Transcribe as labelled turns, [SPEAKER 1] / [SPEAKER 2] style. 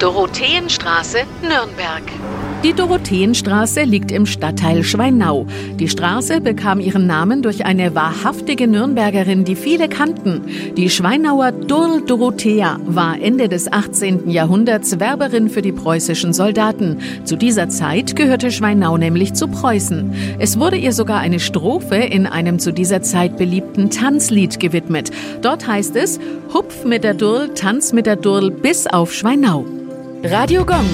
[SPEAKER 1] Dorotheenstraße, Nürnberg.
[SPEAKER 2] Die Dorotheenstraße liegt im Stadtteil Schweinau. Die Straße bekam ihren Namen durch eine wahrhaftige Nürnbergerin, die viele kannten. Die Schweinauer Durl Dorothea war Ende des 18. Jahrhunderts Werberin für die preußischen Soldaten. Zu dieser Zeit gehörte Schweinau nämlich zu Preußen. Es wurde ihr sogar eine Strophe in einem zu dieser Zeit beliebten Tanzlied gewidmet. Dort heißt es, Hupf mit der Durl, Tanz mit der Durl bis auf Schweinau. Radio Gong.